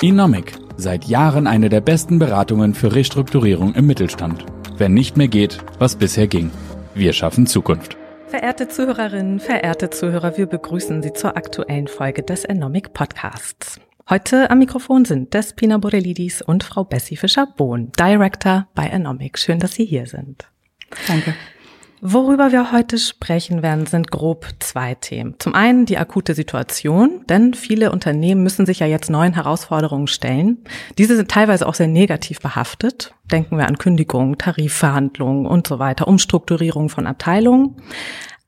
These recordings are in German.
Inomic, seit Jahren eine der besten Beratungen für Restrukturierung im Mittelstand. Wenn nicht mehr geht, was bisher ging. Wir schaffen Zukunft. Verehrte Zuhörerinnen, verehrte Zuhörer, wir begrüßen Sie zur aktuellen Folge des Enomic Podcasts. Heute am Mikrofon sind Despina Borelidis und Frau Bessie Fischer-Bohn, Director bei Enomic. Schön, dass Sie hier sind. Danke. Worüber wir heute sprechen werden, sind grob zwei Themen. Zum einen die akute Situation, denn viele Unternehmen müssen sich ja jetzt neuen Herausforderungen stellen. Diese sind teilweise auch sehr negativ behaftet. Denken wir an Kündigungen, Tarifverhandlungen und so weiter, Umstrukturierung von Abteilungen.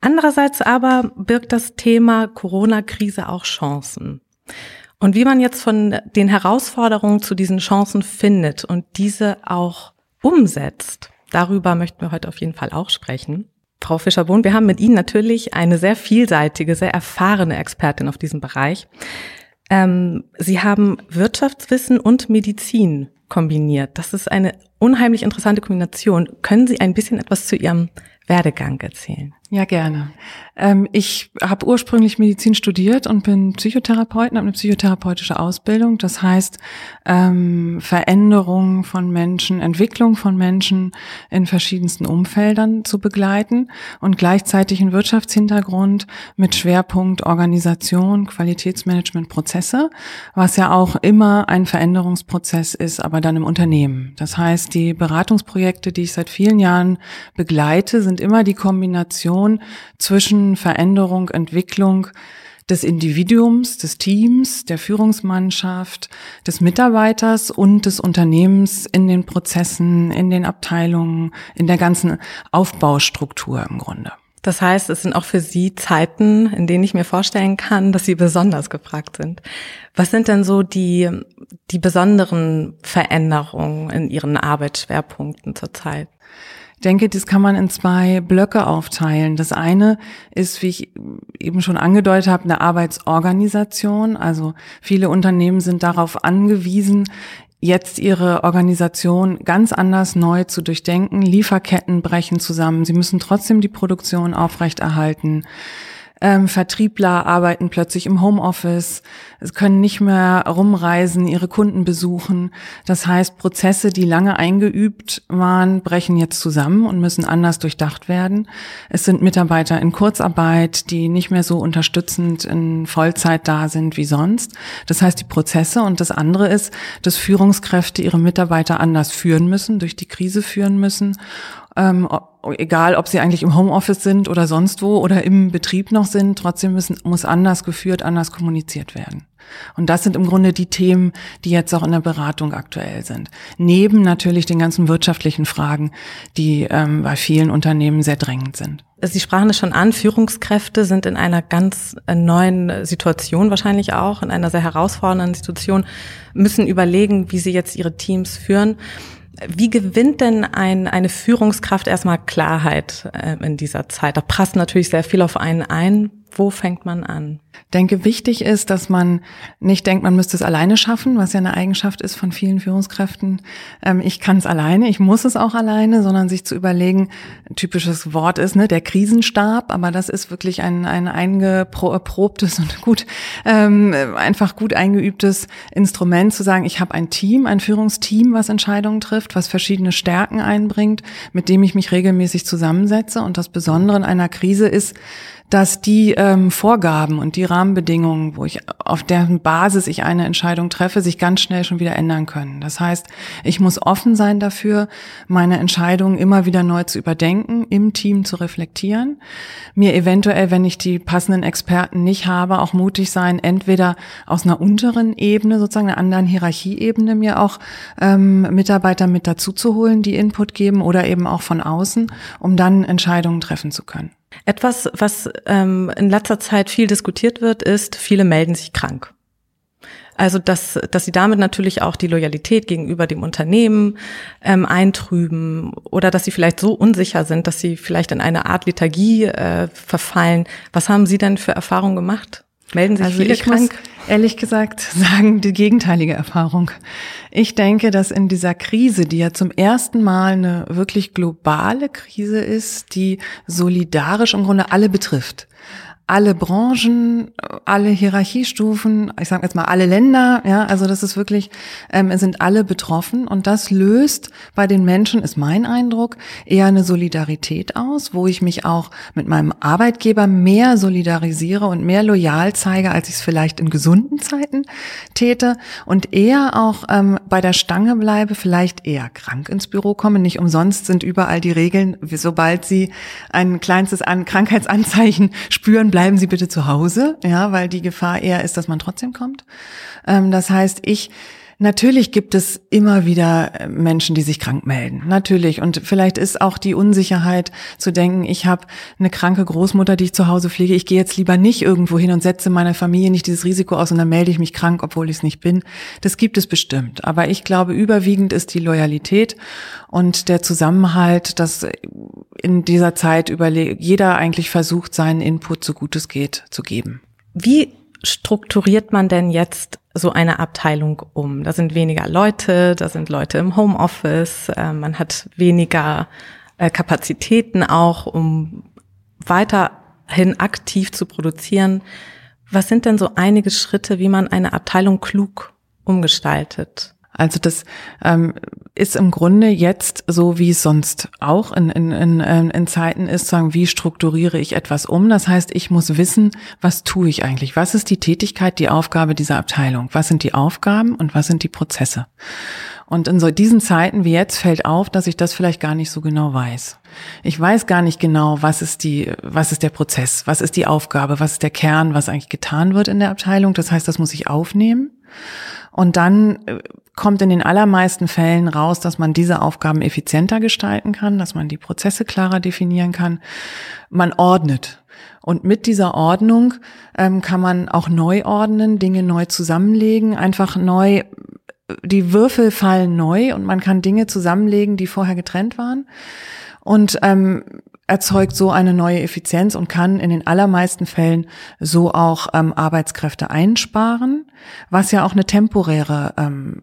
Andererseits aber birgt das Thema Corona-Krise auch Chancen. Und wie man jetzt von den Herausforderungen zu diesen Chancen findet und diese auch umsetzt, Darüber möchten wir heute auf jeden Fall auch sprechen. Frau Fischer-Bohn, wir haben mit Ihnen natürlich eine sehr vielseitige, sehr erfahrene Expertin auf diesem Bereich. Ähm, Sie haben Wirtschaftswissen und Medizin kombiniert. Das ist eine unheimlich interessante Kombination. Können Sie ein bisschen etwas zu Ihrem Werdegang erzählen? Ja, gerne. Ähm, ich habe ursprünglich Medizin studiert und bin Psychotherapeutin, habe eine psychotherapeutische Ausbildung. Das heißt, ähm, Veränderung von Menschen, Entwicklung von Menschen in verschiedensten Umfeldern zu begleiten und gleichzeitig einen Wirtschaftshintergrund mit Schwerpunkt Organisation, Qualitätsmanagement, Prozesse, was ja auch immer ein Veränderungsprozess ist, aber dann im Unternehmen. Das heißt, die Beratungsprojekte, die ich seit vielen Jahren begleite, sind immer die Kombination Kombination zwischen Veränderung, Entwicklung des Individuums, des Teams, der Führungsmannschaft, des Mitarbeiters und des Unternehmens in den Prozessen, in den Abteilungen, in der ganzen Aufbaustruktur im Grunde. Das heißt, es sind auch für Sie Zeiten, in denen ich mir vorstellen kann, dass Sie besonders gefragt sind. Was sind denn so die, die besonderen Veränderungen in Ihren Arbeitsschwerpunkten zurzeit? Ich denke, das kann man in zwei Blöcke aufteilen. Das eine ist, wie ich eben schon angedeutet habe, eine Arbeitsorganisation. Also viele Unternehmen sind darauf angewiesen, jetzt ihre Organisation ganz anders neu zu durchdenken. Lieferketten brechen zusammen. Sie müssen trotzdem die Produktion aufrechterhalten. Ähm, Vertriebler arbeiten plötzlich im Homeoffice, können nicht mehr rumreisen, ihre Kunden besuchen. Das heißt, Prozesse, die lange eingeübt waren, brechen jetzt zusammen und müssen anders durchdacht werden. Es sind Mitarbeiter in Kurzarbeit, die nicht mehr so unterstützend in Vollzeit da sind wie sonst. Das heißt, die Prozesse und das andere ist, dass Führungskräfte ihre Mitarbeiter anders führen müssen, durch die Krise führen müssen ähm, egal ob sie eigentlich im Homeoffice sind oder sonst wo oder im Betrieb noch sind, trotzdem müssen, muss anders geführt, anders kommuniziert werden. Und das sind im Grunde die Themen, die jetzt auch in der Beratung aktuell sind. Neben natürlich den ganzen wirtschaftlichen Fragen, die ähm, bei vielen Unternehmen sehr drängend sind. Sie sprachen es schon an, Führungskräfte sind in einer ganz äh, neuen Situation wahrscheinlich auch, in einer sehr herausfordernden Situation, müssen überlegen, wie sie jetzt ihre Teams führen. Wie gewinnt denn ein, eine Führungskraft erstmal Klarheit äh, in dieser Zeit? Da passt natürlich sehr viel auf einen ein. Wo fängt man an? denke, wichtig ist, dass man nicht denkt, man müsste es alleine schaffen, was ja eine Eigenschaft ist von vielen Führungskräften. Ähm, ich kann es alleine, ich muss es auch alleine, sondern sich zu überlegen, typisches Wort ist, ne, der Krisenstab, aber das ist wirklich ein, ein eingeprobtes und gut, ähm, einfach gut eingeübtes Instrument zu sagen, ich habe ein Team, ein Führungsteam, was Entscheidungen trifft, was verschiedene Stärken einbringt, mit dem ich mich regelmäßig zusammensetze. Und das Besondere in einer Krise ist, dass die ähm, Vorgaben und die Rahmenbedingungen, wo ich auf deren Basis ich eine Entscheidung treffe, sich ganz schnell schon wieder ändern können. Das heißt, ich muss offen sein dafür, meine Entscheidungen immer wieder neu zu überdenken, im Team zu reflektieren, mir eventuell, wenn ich die passenden Experten nicht habe, auch mutig sein, entweder aus einer unteren Ebene, sozusagen einer anderen Hierarchieebene, mir auch ähm, Mitarbeiter mit dazu zu holen, die Input geben oder eben auch von außen, um dann Entscheidungen treffen zu können. Etwas, was ähm, in letzter Zeit viel diskutiert wird, ist, viele melden sich krank. Also dass, dass sie damit natürlich auch die Loyalität gegenüber dem Unternehmen ähm, eintrüben oder dass sie vielleicht so unsicher sind, dass sie vielleicht in eine Art Lethargie äh, verfallen. Was haben Sie denn für Erfahrungen gemacht? Melden sich also viele ich krank? Muss ehrlich gesagt sagen, die gegenteilige Erfahrung. Ich denke, dass in dieser Krise, die ja zum ersten Mal eine wirklich globale Krise ist, die solidarisch im Grunde alle betrifft, alle Branchen, alle Hierarchiestufen, ich sage jetzt mal alle Länder, ja, also das ist wirklich, ähm, sind alle betroffen und das löst bei den Menschen, ist mein Eindruck, eher eine Solidarität aus, wo ich mich auch mit meinem Arbeitgeber mehr solidarisiere und mehr loyal zeige, als ich es vielleicht in gesunden Zeiten täte und eher auch ähm, bei der Stange bleibe, vielleicht eher krank ins Büro komme. Nicht umsonst sind überall die Regeln, sobald Sie ein kleinstes An Krankheitsanzeichen spüren, bleiben Sie bitte zu Hause, ja, weil die Gefahr eher ist, dass man trotzdem kommt. Ähm, das heißt, ich Natürlich gibt es immer wieder äh, Menschen, die sich krank melden. Natürlich. Und vielleicht ist auch die Unsicherheit zu denken, ich habe eine kranke Großmutter, die ich zu Hause pflege. Ich gehe jetzt lieber nicht irgendwo hin und setze meiner Familie nicht dieses Risiko aus und dann melde ich mich krank, obwohl ich es nicht bin. Das gibt es bestimmt. Aber ich glaube, überwiegend ist die Loyalität und der Zusammenhalt, dass in dieser Zeit jeder eigentlich versucht, seinen Input so gut es geht zu geben. Wie strukturiert man denn jetzt so eine Abteilung um? Da sind weniger Leute, da sind Leute im Homeoffice, äh, man hat weniger äh, Kapazitäten auch, um weiterhin aktiv zu produzieren. Was sind denn so einige Schritte, wie man eine Abteilung klug umgestaltet? Also das ähm, ist im Grunde jetzt so, wie es sonst auch in, in, in, in Zeiten ist, sagen, wie strukturiere ich etwas um? Das heißt, ich muss wissen, was tue ich eigentlich? Was ist die Tätigkeit, die Aufgabe dieser Abteilung? Was sind die Aufgaben und was sind die Prozesse? Und in so diesen Zeiten wie jetzt fällt auf, dass ich das vielleicht gar nicht so genau weiß. Ich weiß gar nicht genau, was ist die, was ist der Prozess, was ist die Aufgabe, was ist der Kern, was eigentlich getan wird in der Abteilung. Das heißt, das muss ich aufnehmen. Und dann äh, kommt in den allermeisten Fällen raus, dass man diese Aufgaben effizienter gestalten kann, dass man die Prozesse klarer definieren kann. Man ordnet. Und mit dieser Ordnung ähm, kann man auch neu ordnen, Dinge neu zusammenlegen, einfach neu, die Würfel fallen neu und man kann Dinge zusammenlegen, die vorher getrennt waren. Und ähm, erzeugt so eine neue Effizienz und kann in den allermeisten Fällen so auch ähm, Arbeitskräfte einsparen, was ja auch eine temporäre ähm,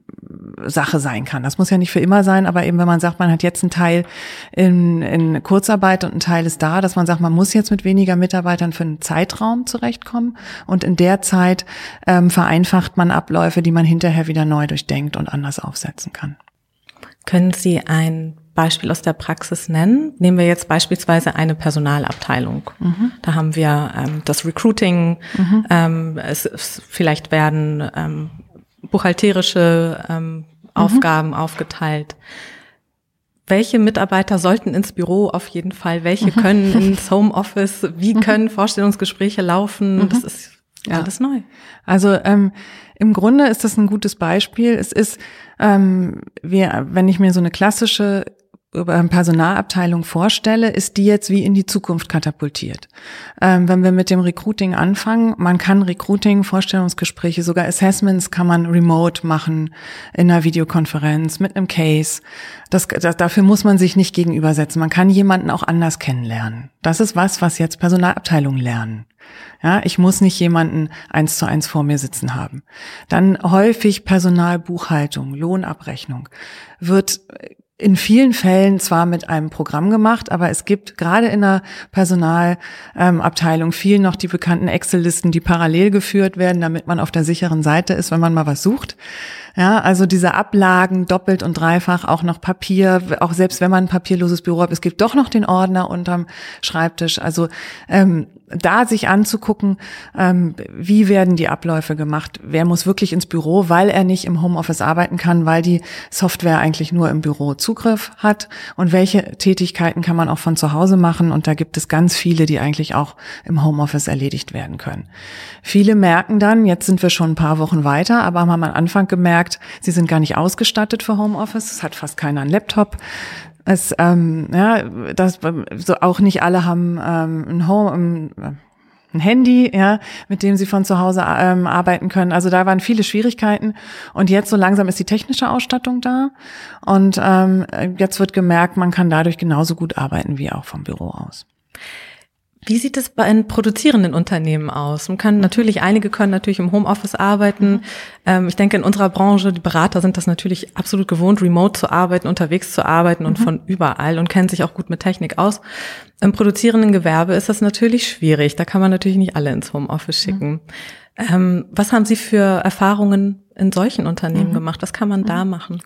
Sache sein kann. Das muss ja nicht für immer sein, aber eben wenn man sagt, man hat jetzt einen Teil in, in Kurzarbeit und ein Teil ist da, dass man sagt, man muss jetzt mit weniger Mitarbeitern für einen Zeitraum zurechtkommen und in der Zeit ähm, vereinfacht man Abläufe, die man hinterher wieder neu durchdenkt und anders aufsetzen kann. Können Sie ein Beispiel aus der Praxis nennen? Nehmen wir jetzt beispielsweise eine Personalabteilung. Mhm. Da haben wir ähm, das Recruiting, mhm. ähm, es, es, vielleicht werden ähm, buchhalterische ähm, mhm. Aufgaben mhm. aufgeteilt. Welche Mitarbeiter sollten ins Büro auf jeden Fall? Welche mhm. können ins Homeoffice? Wie mhm. können Vorstellungsgespräche laufen? Das ist ja. alles neu. Also ähm, im Grunde ist das ein gutes Beispiel. Es ist, ähm, wie, wenn ich mir so eine klassische Personalabteilung vorstelle, ist die jetzt wie in die Zukunft katapultiert. Ähm, wenn wir mit dem Recruiting anfangen, man kann Recruiting, Vorstellungsgespräche, sogar Assessments kann man remote machen in einer Videokonferenz mit einem Case. Das, das, dafür muss man sich nicht gegenübersetzen. Man kann jemanden auch anders kennenlernen. Das ist was, was jetzt Personalabteilungen lernen. Ja, ich muss nicht jemanden eins zu eins vor mir sitzen haben. Dann häufig Personalbuchhaltung, Lohnabrechnung wird in vielen Fällen zwar mit einem Programm gemacht, aber es gibt gerade in der Personalabteilung viel noch die bekannten Excel-Listen, die parallel geführt werden, damit man auf der sicheren Seite ist, wenn man mal was sucht. Ja, also diese Ablagen doppelt und dreifach, auch noch Papier, auch selbst wenn man ein papierloses Büro hat, es gibt doch noch den Ordner unterm Schreibtisch. Also ähm, da sich anzugucken, ähm, wie werden die Abläufe gemacht, wer muss wirklich ins Büro, weil er nicht im Homeoffice arbeiten kann, weil die Software eigentlich nur im Büro Zugriff hat und welche Tätigkeiten kann man auch von zu Hause machen und da gibt es ganz viele, die eigentlich auch im Homeoffice erledigt werden können. Viele merken dann, jetzt sind wir schon ein paar Wochen weiter, aber haben am Anfang gemerkt, sie sind gar nicht ausgestattet für Homeoffice, es hat fast keiner einen Laptop, es, ähm, ja, das, so auch nicht alle haben ähm, ein Home, ein, ein Handy, ja, mit dem sie von zu Hause ähm, arbeiten können. Also da waren viele Schwierigkeiten. Und jetzt so langsam ist die technische Ausstattung da. Und ähm, jetzt wird gemerkt, man kann dadurch genauso gut arbeiten wie auch vom Büro aus. Wie sieht es bei einem produzierenden Unternehmen aus? Man kann natürlich, einige können natürlich im Homeoffice arbeiten. Mhm. Ähm, ich denke, in unserer Branche, die Berater sind das natürlich absolut gewohnt, remote zu arbeiten, unterwegs zu arbeiten und mhm. von überall und kennen sich auch gut mit Technik aus. Im produzierenden Gewerbe ist das natürlich schwierig. Da kann man natürlich nicht alle ins Homeoffice schicken. Mhm. Ähm, was haben Sie für Erfahrungen in solchen Unternehmen mhm. gemacht? Was kann man da mhm. machen?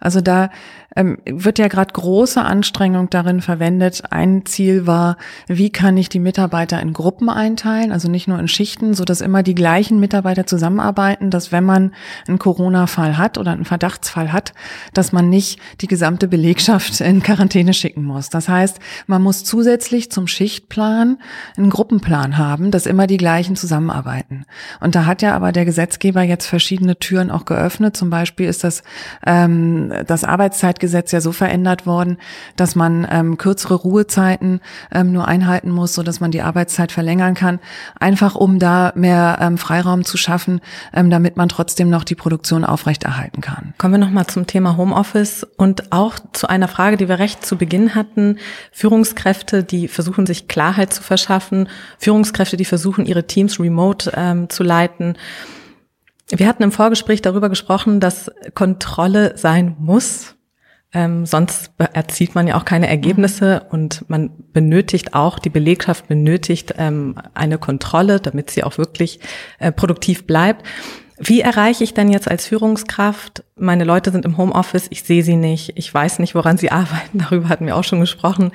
Also da ähm, wird ja gerade große Anstrengung darin verwendet. Ein Ziel war, wie kann ich die Mitarbeiter in Gruppen einteilen, also nicht nur in Schichten, so dass immer die gleichen Mitarbeiter zusammenarbeiten, dass wenn man einen Corona-Fall hat oder einen Verdachtsfall hat, dass man nicht die gesamte Belegschaft in Quarantäne schicken muss. Das heißt, man muss zusätzlich zum Schichtplan einen Gruppenplan haben, dass immer die gleichen zusammenarbeiten. Und da hat ja aber der Gesetzgeber jetzt verschiedene Türen auch geöffnet. Zum Beispiel ist das ähm, das Arbeitszeitgesetz ja so verändert worden, dass man ähm, kürzere Ruhezeiten ähm, nur einhalten muss, so dass man die Arbeitszeit verlängern kann, einfach um da mehr ähm, Freiraum zu schaffen, ähm, damit man trotzdem noch die Produktion aufrechterhalten kann. Kommen wir noch mal zum Thema Homeoffice und auch zu einer Frage, die wir recht zu Beginn hatten: Führungskräfte, die versuchen sich Klarheit zu verschaffen, Führungskräfte, die versuchen ihre Teams remote ähm, zu leiten. Wir hatten im Vorgespräch darüber gesprochen, dass Kontrolle sein muss. Ähm, sonst erzielt man ja auch keine Ergebnisse und man benötigt auch, die Belegschaft benötigt ähm, eine Kontrolle, damit sie auch wirklich äh, produktiv bleibt. Wie erreiche ich denn jetzt als Führungskraft? Meine Leute sind im Homeoffice, ich sehe sie nicht, ich weiß nicht, woran sie arbeiten, darüber hatten wir auch schon gesprochen.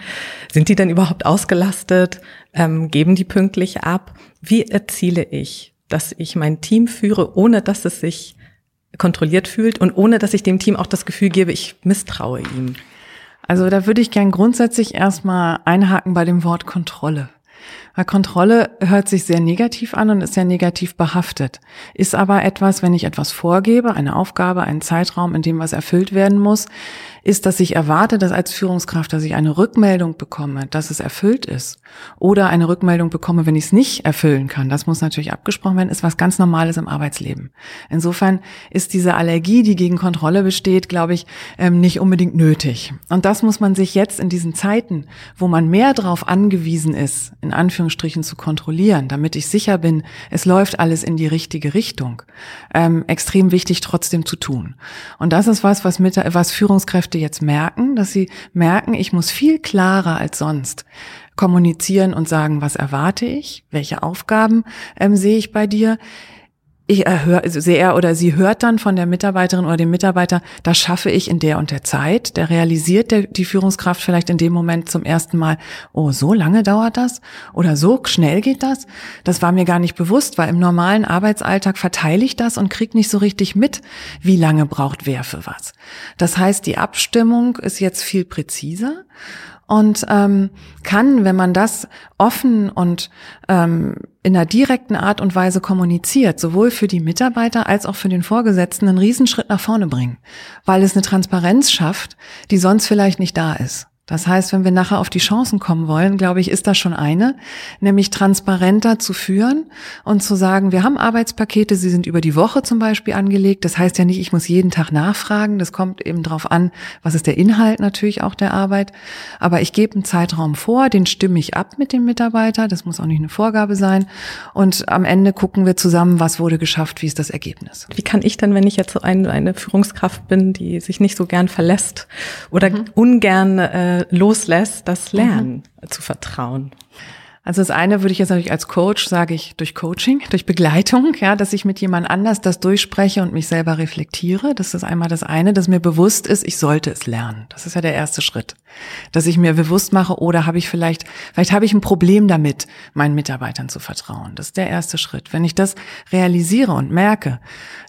Sind die denn überhaupt ausgelastet? Ähm, geben die pünktlich ab? Wie erziele ich dass ich mein Team führe, ohne dass es sich kontrolliert fühlt und ohne dass ich dem Team auch das Gefühl gebe, ich misstraue ihm. Also da würde ich gern grundsätzlich erstmal einhaken bei dem Wort Kontrolle. Weil Kontrolle hört sich sehr negativ an und ist sehr negativ behaftet. Ist aber etwas, wenn ich etwas vorgebe, eine Aufgabe, einen Zeitraum, in dem was erfüllt werden muss, ist, dass ich erwarte, dass als Führungskraft, dass ich eine Rückmeldung bekomme, dass es erfüllt ist. Oder eine Rückmeldung bekomme, wenn ich es nicht erfüllen kann. Das muss natürlich abgesprochen werden, ist was ganz Normales im Arbeitsleben. Insofern ist diese Allergie, die gegen Kontrolle besteht, glaube ich, ähm, nicht unbedingt nötig. Und das muss man sich jetzt in diesen Zeiten, wo man mehr darauf angewiesen ist, in Anführungsstrichen zu kontrollieren, damit ich sicher bin, es läuft alles in die richtige Richtung, ähm, extrem wichtig trotzdem zu tun. Und das ist was, was, mit, was Führungskräfte Führungskräfte jetzt merken, dass sie merken, ich muss viel klarer als sonst kommunizieren und sagen, was erwarte ich, welche Aufgaben ähm, sehe ich bei dir ich erhöre, also er oder sie hört dann von der Mitarbeiterin oder dem Mitarbeiter, das schaffe ich in der und der Zeit. Der realisiert der, die Führungskraft vielleicht in dem Moment zum ersten Mal, oh, so lange dauert das? Oder so schnell geht das? Das war mir gar nicht bewusst, weil im normalen Arbeitsalltag verteile ich das und krieg nicht so richtig mit, wie lange braucht wer für was. Das heißt, die Abstimmung ist jetzt viel präziser und ähm, kann, wenn man das offen und ähm, in einer direkten Art und Weise kommuniziert, sowohl für die Mitarbeiter als auch für den Vorgesetzten, einen Riesenschritt nach vorne bringen, weil es eine Transparenz schafft, die sonst vielleicht nicht da ist. Das heißt, wenn wir nachher auf die Chancen kommen wollen, glaube ich, ist das schon eine, nämlich transparenter zu führen und zu sagen, wir haben Arbeitspakete, sie sind über die Woche zum Beispiel angelegt. Das heißt ja nicht, ich muss jeden Tag nachfragen. Das kommt eben darauf an, was ist der Inhalt natürlich auch der Arbeit. Aber ich gebe einen Zeitraum vor, den stimme ich ab mit dem Mitarbeiter. Das muss auch nicht eine Vorgabe sein. Und am Ende gucken wir zusammen, was wurde geschafft, wie ist das Ergebnis. Wie kann ich denn, wenn ich jetzt so eine, eine Führungskraft bin, die sich nicht so gern verlässt oder mhm. ungern äh, loslässt, das mhm. Lernen mhm. zu vertrauen. Also das eine würde ich jetzt natürlich als Coach, sage ich, durch Coaching, durch Begleitung, ja, dass ich mit jemand anders das durchspreche und mich selber reflektiere. Das ist einmal das eine, dass mir bewusst ist, ich sollte es lernen. Das ist ja der erste Schritt. Dass ich mir bewusst mache, oder habe ich vielleicht, vielleicht habe ich ein Problem damit, meinen Mitarbeitern zu vertrauen. Das ist der erste Schritt. Wenn ich das realisiere und merke,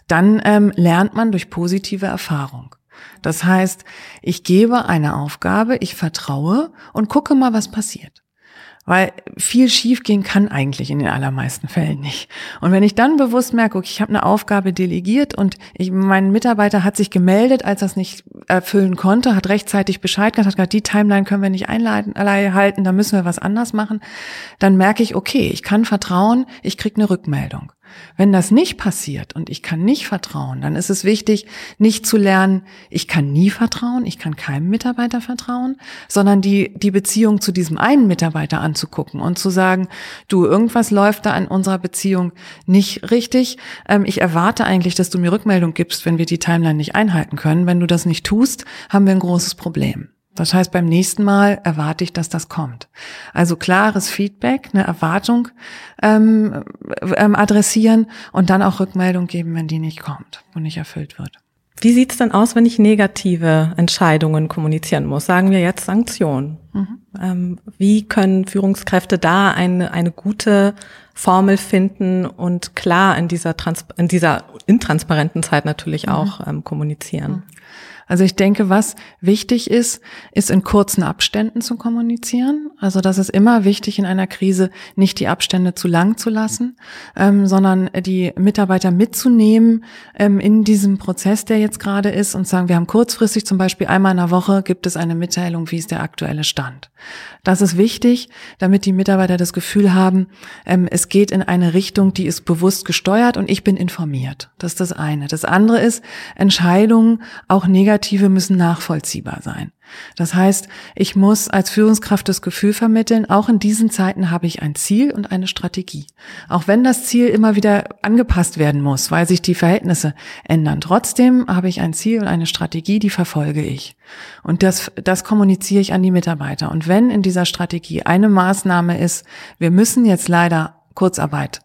dann ähm, lernt man durch positive Erfahrung. Das heißt, ich gebe eine Aufgabe, ich vertraue und gucke mal, was passiert. Weil viel schiefgehen kann eigentlich in den allermeisten Fällen nicht. Und wenn ich dann bewusst merke, okay, ich habe eine Aufgabe delegiert und ich, mein Mitarbeiter hat sich gemeldet, als er es nicht erfüllen konnte, hat rechtzeitig Bescheid gesagt, hat gesagt, die Timeline können wir nicht einhalten, da müssen wir was anders machen, dann merke ich, okay, ich kann vertrauen, ich kriege eine Rückmeldung. Wenn das nicht passiert und ich kann nicht vertrauen, dann ist es wichtig, nicht zu lernen, ich kann nie vertrauen, ich kann keinem Mitarbeiter vertrauen, sondern die, die Beziehung zu diesem einen Mitarbeiter anzugucken und zu sagen, du, irgendwas läuft da an unserer Beziehung nicht richtig. Ähm, ich erwarte eigentlich, dass du mir Rückmeldung gibst, wenn wir die Timeline nicht einhalten können. Wenn du das nicht tust, haben wir ein großes Problem. Das heißt, beim nächsten Mal erwarte ich, dass das kommt. Also klares Feedback, eine Erwartung ähm, ähm, adressieren und dann auch Rückmeldung geben, wenn die nicht kommt und nicht erfüllt wird. Wie sieht's denn aus, wenn ich negative Entscheidungen kommunizieren muss? Sagen wir jetzt Sanktionen. Mhm. Ähm, wie können Führungskräfte da eine, eine gute Formel finden und klar in dieser, Trans in dieser intransparenten Zeit natürlich mhm. auch ähm, kommunizieren? Also ich denke, was wichtig ist, ist in kurzen Abständen zu kommunizieren. Also das ist immer wichtig in einer Krise, nicht die Abstände zu lang zu lassen, ähm, sondern die Mitarbeiter mitzunehmen ähm, in diesem Prozess, der jetzt gerade ist und sagen, wir haben kurzfristig zum Beispiel einmal in der Woche gibt es eine Mitteilung, wie ist der aktuelle Stand. Das ist wichtig, damit die Mitarbeiter das Gefühl haben, ähm, es geht in eine Richtung, die ist bewusst gesteuert und ich bin informiert. Das ist das eine. Das andere ist, Entscheidungen auch negativ Negative müssen nachvollziehbar sein. Das heißt, ich muss als Führungskraft das Gefühl vermitteln, auch in diesen Zeiten habe ich ein Ziel und eine Strategie. Auch wenn das Ziel immer wieder angepasst werden muss, weil sich die Verhältnisse ändern. Trotzdem habe ich ein Ziel und eine Strategie, die verfolge ich. Und das, das kommuniziere ich an die Mitarbeiter. Und wenn in dieser Strategie eine Maßnahme ist, wir müssen jetzt leider Kurzarbeit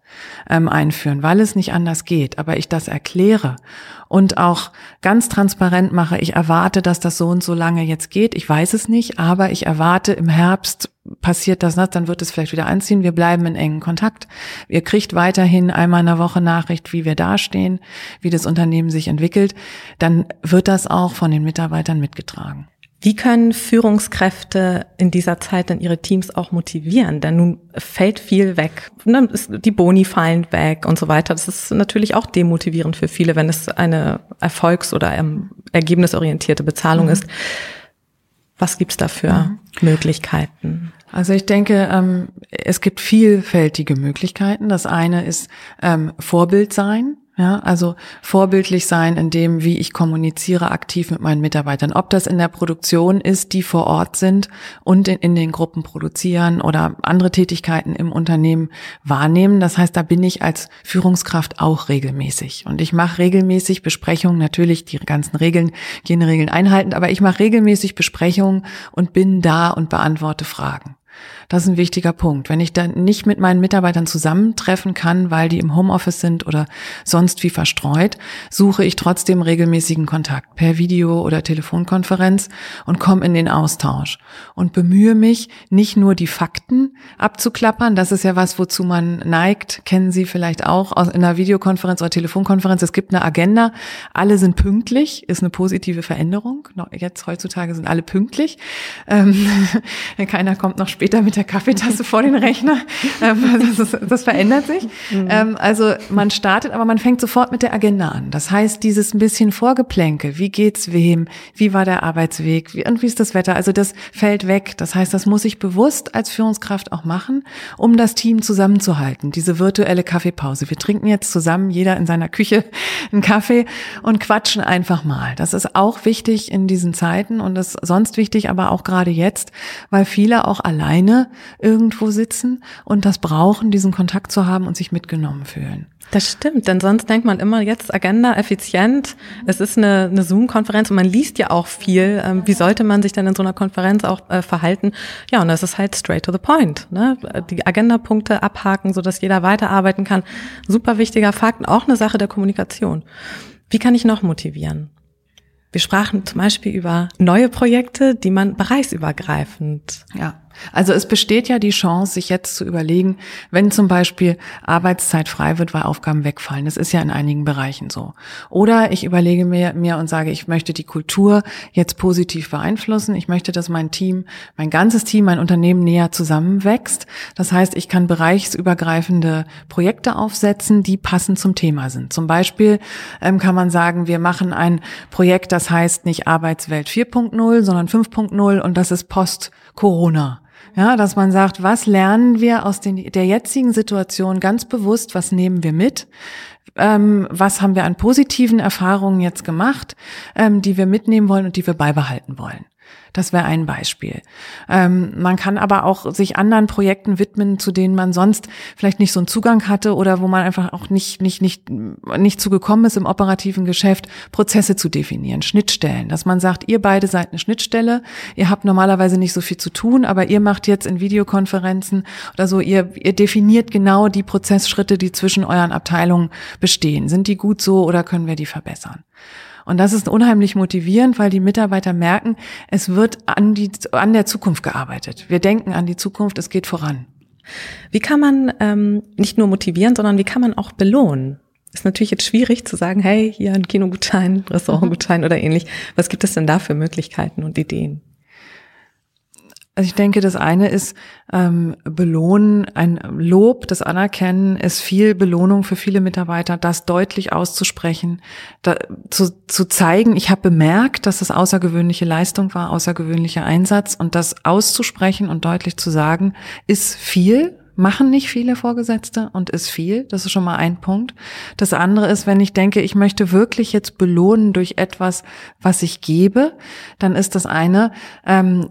ähm, einführen, weil es nicht anders geht, aber ich das erkläre und auch ganz transparent mache, ich erwarte, dass das so und so lange jetzt geht, ich weiß es nicht, aber ich erwarte im Herbst passiert das, dann wird es vielleicht wieder anziehen, wir bleiben in engen Kontakt, ihr kriegt weiterhin einmal in der Woche Nachricht, wie wir dastehen, wie das Unternehmen sich entwickelt, dann wird das auch von den Mitarbeitern mitgetragen. Wie können Führungskräfte in dieser Zeit dann ihre Teams auch motivieren? Denn nun fällt viel weg. Ne, die Boni fallen weg und so weiter. Das ist natürlich auch demotivierend für viele, wenn es eine erfolgs- oder ergebnisorientierte Bezahlung mhm. ist. Was gibt's da für mhm. Möglichkeiten? Also ich denke, ähm, es gibt vielfältige Möglichkeiten. Das eine ist ähm, Vorbild sein. Ja, also vorbildlich sein in dem, wie ich kommuniziere aktiv mit meinen Mitarbeitern. Ob das in der Produktion ist, die vor Ort sind und in, in, den Gruppen produzieren oder andere Tätigkeiten im Unternehmen wahrnehmen. Das heißt, da bin ich als Führungskraft auch regelmäßig. Und ich mache regelmäßig Besprechungen, natürlich die ganzen Regeln, gehen Regeln einhaltend, aber ich mache regelmäßig Besprechungen und bin da und beantworte Fragen. Das ist ein wichtiger Punkt. Wenn ich dann nicht mit meinen Mitarbeitern zusammentreffen kann, weil die im Homeoffice sind oder sonst wie verstreut, suche ich trotzdem regelmäßigen Kontakt per Video oder Telefonkonferenz und komme in den Austausch und bemühe mich, nicht nur die Fakten abzuklappern. Das ist ja was, wozu man neigt. Kennen Sie vielleicht auch aus einer Videokonferenz oder Telefonkonferenz. Es gibt eine Agenda. Alle sind pünktlich, ist eine positive Veränderung. Jetzt heutzutage sind alle pünktlich. Ähm, keiner kommt noch später mit der Kaffeetasse vor den Rechner. Ähm, das, ist, das, verändert sich. Mhm. Ähm, also man startet, aber man fängt sofort mit der Agenda an. Das heißt, dieses ein bisschen Vorgeplänke, wie geht's wem, wie war der Arbeitsweg wie, und wie ist das Wetter, also das fällt weg. Das heißt, das muss ich bewusst als Führungskraft auch machen, um das Team zusammenzuhalten. Diese virtuelle Kaffeepause. Wir trinken jetzt zusammen, jeder in seiner Küche, einen Kaffee und quatschen einfach mal. Das ist auch wichtig in diesen Zeiten und ist sonst wichtig, aber auch gerade jetzt, weil viele auch alleine irgendwo sitzen und das brauchen, diesen Kontakt zu haben und sich mitgenommen fühlen. Das stimmt, denn sonst denkt man immer jetzt Agenda effizient. Es ist eine, eine Zoom-Konferenz und man liest ja auch viel. Ähm, wie sollte man sich denn in so einer Konferenz auch äh, verhalten? Ja, und das ist halt straight to the point. Ne? Die Agendapunkte abhaken, so dass jeder weiterarbeiten kann. Super wichtiger Fakt auch eine Sache der Kommunikation. Wie kann ich noch motivieren? Wir sprachen zum Beispiel über neue Projekte, die man bereichsübergreifend ja. Also es besteht ja die Chance, sich jetzt zu überlegen, wenn zum Beispiel Arbeitszeit frei wird, weil Aufgaben wegfallen. Das ist ja in einigen Bereichen so. Oder ich überlege mir, mir und sage, ich möchte die Kultur jetzt positiv beeinflussen. Ich möchte, dass mein Team, mein ganzes Team, mein Unternehmen näher zusammenwächst. Das heißt, ich kann bereichsübergreifende Projekte aufsetzen, die passend zum Thema sind. Zum Beispiel ähm, kann man sagen, wir machen ein Projekt, das heißt nicht Arbeitswelt 4.0, sondern 5.0 und das ist Post-Corona. Ja, dass man sagt, was lernen wir aus den, der jetzigen Situation ganz bewusst, was nehmen wir mit? Ähm, was haben wir an positiven Erfahrungen jetzt gemacht, ähm, die wir mitnehmen wollen und die wir beibehalten wollen? Das wäre ein Beispiel. Ähm, man kann aber auch sich anderen Projekten widmen, zu denen man sonst vielleicht nicht so einen Zugang hatte oder wo man einfach auch nicht, nicht, nicht, nicht zugekommen ist im operativen Geschäft, Prozesse zu definieren, Schnittstellen. Dass man sagt, ihr beide seid eine Schnittstelle, ihr habt normalerweise nicht so viel zu tun, aber ihr macht jetzt in Videokonferenzen oder so, ihr, ihr definiert genau die Prozessschritte, die zwischen euren Abteilungen bestehen. Sind die gut so oder können wir die verbessern? Und das ist unheimlich motivierend, weil die Mitarbeiter merken, es wird an, die, an der Zukunft gearbeitet. Wir denken an die Zukunft, es geht voran. Wie kann man ähm, nicht nur motivieren, sondern wie kann man auch belohnen? Ist natürlich jetzt schwierig zu sagen, hey, hier ein Kinogutschein, Restaurantgutschein oder ähnlich. Was gibt es denn da für Möglichkeiten und Ideen? Also ich denke, das eine ist ähm, Belohnen, ein Lob, das Anerkennen ist viel Belohnung für viele Mitarbeiter, das deutlich auszusprechen, da, zu, zu zeigen, ich habe bemerkt, dass es außergewöhnliche Leistung war, außergewöhnlicher Einsatz und das auszusprechen und deutlich zu sagen, ist viel, machen nicht viele Vorgesetzte und ist viel. Das ist schon mal ein Punkt. Das andere ist, wenn ich denke, ich möchte wirklich jetzt belohnen durch etwas, was ich gebe, dann ist das eine, ähm,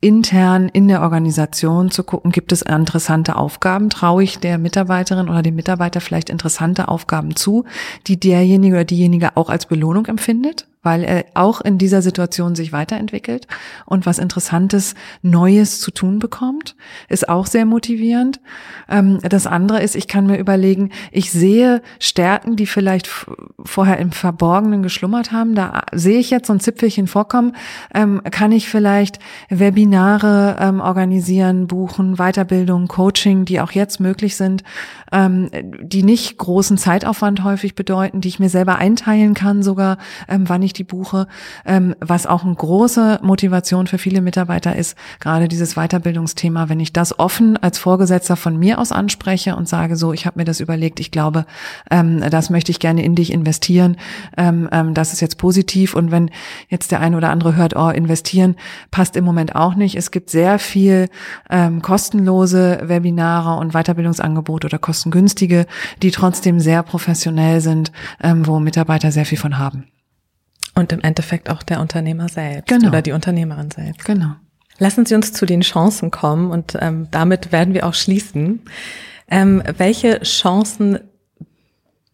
intern in der Organisation zu gucken, gibt es interessante Aufgaben, traue ich der Mitarbeiterin oder dem Mitarbeiter vielleicht interessante Aufgaben zu, die derjenige oder diejenige auch als Belohnung empfindet weil er auch in dieser Situation sich weiterentwickelt und was Interessantes, Neues zu tun bekommt, ist auch sehr motivierend. Ähm, das andere ist, ich kann mir überlegen, ich sehe Stärken, die vielleicht vorher im Verborgenen geschlummert haben. Da sehe ich jetzt so ein Zipfelchen vorkommen. Ähm, kann ich vielleicht Webinare ähm, organisieren, buchen, Weiterbildung, Coaching, die auch jetzt möglich sind, die nicht großen Zeitaufwand häufig bedeuten, die ich mir selber einteilen kann, sogar wann ich ich die buche, ähm, was auch eine große Motivation für viele Mitarbeiter ist, gerade dieses Weiterbildungsthema, wenn ich das offen als Vorgesetzter von mir aus anspreche und sage, so, ich habe mir das überlegt, ich glaube, ähm, das möchte ich gerne in dich investieren, ähm, ähm, das ist jetzt positiv. Und wenn jetzt der eine oder andere hört, oh, investieren passt im Moment auch nicht, es gibt sehr viel ähm, kostenlose Webinare und Weiterbildungsangebote oder kostengünstige, die trotzdem sehr professionell sind, ähm, wo Mitarbeiter sehr viel von haben. Und im Endeffekt auch der Unternehmer selbst genau. oder die Unternehmerin selbst. Genau. Lassen Sie uns zu den Chancen kommen und ähm, damit werden wir auch schließen. Ähm, welche Chancen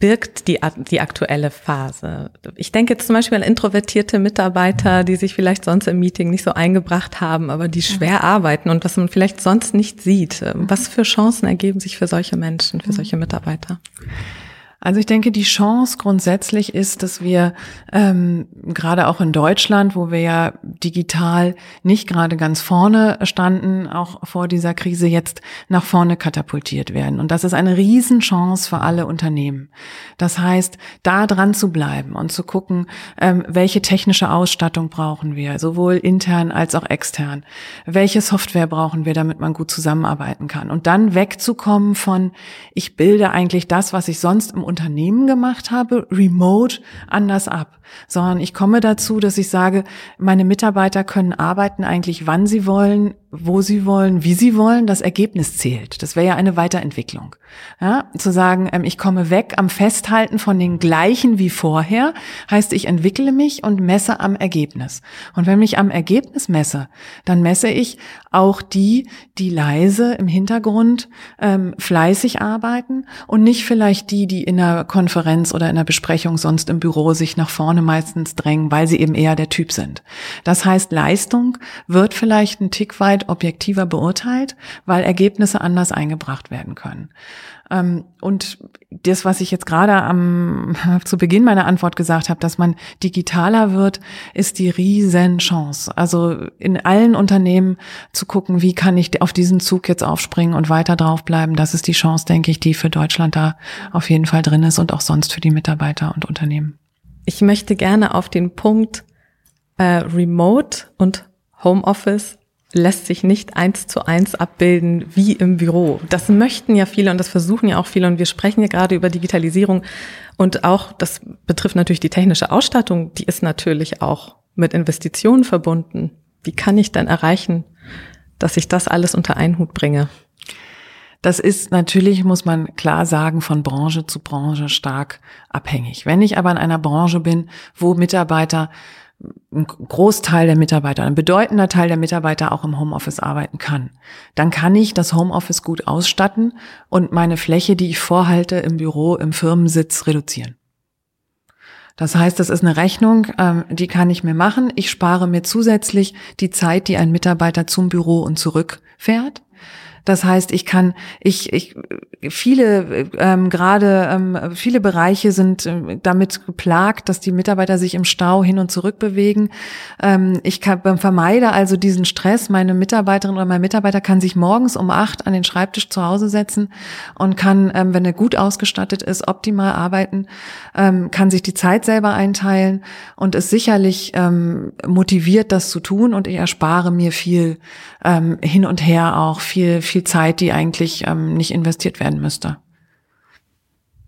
birgt die, die aktuelle Phase? Ich denke jetzt zum Beispiel an introvertierte Mitarbeiter, die sich vielleicht sonst im Meeting nicht so eingebracht haben, aber die schwer arbeiten und was man vielleicht sonst nicht sieht. Was für Chancen ergeben sich für solche Menschen, für solche Mitarbeiter? Also ich denke, die Chance grundsätzlich ist, dass wir ähm, gerade auch in Deutschland, wo wir ja digital nicht gerade ganz vorne standen, auch vor dieser Krise jetzt nach vorne katapultiert werden. Und das ist eine Riesenchance für alle Unternehmen. Das heißt, da dran zu bleiben und zu gucken, ähm, welche technische Ausstattung brauchen wir, sowohl intern als auch extern. Welche Software brauchen wir, damit man gut zusammenarbeiten kann. Und dann wegzukommen von, ich bilde eigentlich das, was ich sonst im Unternehmen gemacht habe, remote anders ab, sondern ich komme dazu, dass ich sage, meine Mitarbeiter können arbeiten eigentlich, wann sie wollen, wo sie wollen, wie sie wollen, das Ergebnis zählt. Das wäre ja eine Weiterentwicklung. Ja, zu sagen, ähm, ich komme weg am Festhalten von den gleichen wie vorher, heißt, ich entwickle mich und messe am Ergebnis. Und wenn ich am Ergebnis messe, dann messe ich auch die, die leise im Hintergrund ähm, fleißig arbeiten und nicht vielleicht die, die in einer Konferenz oder in einer Besprechung sonst im Büro sich nach vorne meistens drängen, weil sie eben eher der Typ sind. Das heißt, Leistung wird vielleicht ein Tick weit objektiver beurteilt, weil Ergebnisse anders eingebracht werden können. Ähm, und das, was ich jetzt gerade am, zu Beginn meiner Antwort gesagt habe, dass man digitaler wird, ist die Riesenchance. Also in allen Unternehmen zu gucken, wie kann ich auf diesen Zug jetzt aufspringen und weiter draufbleiben. Das ist die Chance, denke ich, die für Deutschland da auf jeden Fall drin ist und auch sonst für die Mitarbeiter und Unternehmen. Ich möchte gerne auf den Punkt äh, Remote und Homeoffice lässt sich nicht eins zu eins abbilden wie im Büro. Das möchten ja viele und das versuchen ja auch viele und wir sprechen ja gerade über Digitalisierung und auch, das betrifft natürlich die technische Ausstattung, die ist natürlich auch mit Investitionen verbunden. Wie kann ich denn erreichen, dass ich das alles unter einen Hut bringe? Das ist natürlich, muss man klar sagen, von Branche zu Branche stark abhängig. Wenn ich aber in einer Branche bin, wo Mitarbeiter ein Großteil der Mitarbeiter, ein bedeutender Teil der Mitarbeiter auch im Homeoffice arbeiten kann, dann kann ich das Homeoffice gut ausstatten und meine Fläche, die ich vorhalte im Büro, im Firmensitz reduzieren. Das heißt, das ist eine Rechnung, ähm, die kann ich mir machen. Ich spare mir zusätzlich die Zeit, die ein Mitarbeiter zum Büro und zurück fährt. Das heißt, ich kann, ich, ich, viele, ähm, gerade ähm, viele Bereiche sind ähm, damit geplagt, dass die Mitarbeiter sich im Stau hin und zurück bewegen. Ähm, ich kann, vermeide also diesen Stress. Meine Mitarbeiterin oder mein Mitarbeiter kann sich morgens um acht an den Schreibtisch zu Hause setzen und kann, ähm, wenn er gut ausgestattet ist, optimal arbeiten, ähm, kann sich die Zeit selber einteilen und ist sicherlich ähm, motiviert, das zu tun. Und ich erspare mir viel ähm, hin und her auch, viel, viel viel Zeit, die eigentlich ähm, nicht investiert werden müsste.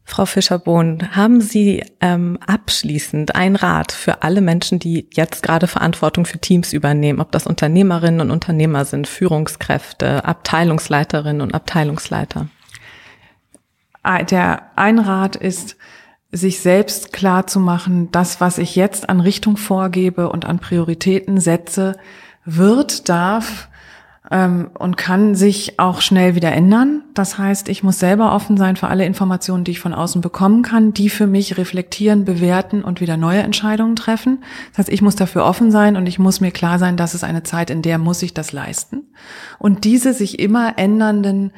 Frau Fischer-Bohn, haben Sie ähm, abschließend einen Rat für alle Menschen, die jetzt gerade Verantwortung für Teams übernehmen, ob das Unternehmerinnen und Unternehmer sind, Führungskräfte, Abteilungsleiterinnen und Abteilungsleiter? Der ein Rat ist, sich selbst klar zu machen, das, was ich jetzt an Richtung vorgebe und an Prioritäten setze, wird, darf ähm, und kann sich auch schnell wieder ändern. Das heißt, ich muss selber offen sein für alle Informationen, die ich von außen bekommen kann, die für mich reflektieren, bewerten und wieder neue Entscheidungen treffen. Das heißt, ich muss dafür offen sein und ich muss mir klar sein, dass es eine Zeit, in der muss ich das leisten. Und diese sich immer ändernden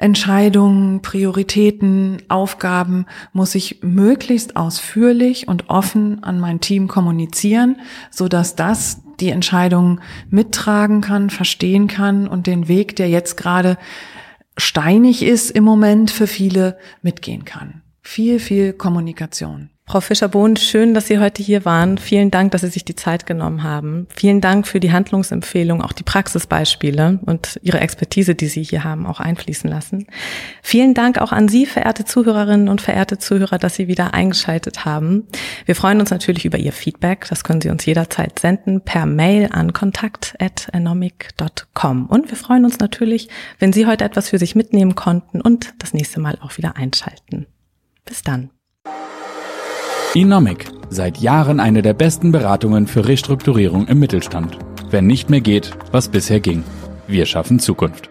Entscheidungen, Prioritäten, Aufgaben muss ich möglichst ausführlich und offen an mein Team kommunizieren, so dass das die Entscheidung mittragen kann, verstehen kann und den Weg, der jetzt gerade steinig ist im Moment für viele, mitgehen kann. Viel, viel Kommunikation. Frau Fischer-Bohn, schön, dass Sie heute hier waren. Vielen Dank, dass Sie sich die Zeit genommen haben. Vielen Dank für die Handlungsempfehlung, auch die Praxisbeispiele und Ihre Expertise, die Sie hier haben, auch einfließen lassen. Vielen Dank auch an Sie, verehrte Zuhörerinnen und verehrte Zuhörer, dass Sie wieder eingeschaltet haben. Wir freuen uns natürlich über Ihr Feedback. Das können Sie uns jederzeit senden per Mail an kontakt.anomic.com. Und wir freuen uns natürlich, wenn Sie heute etwas für sich mitnehmen konnten und das nächste Mal auch wieder einschalten. Bis dann. Inomic. Seit Jahren eine der besten Beratungen für Restrukturierung im Mittelstand. Wenn nicht mehr geht, was bisher ging. Wir schaffen Zukunft.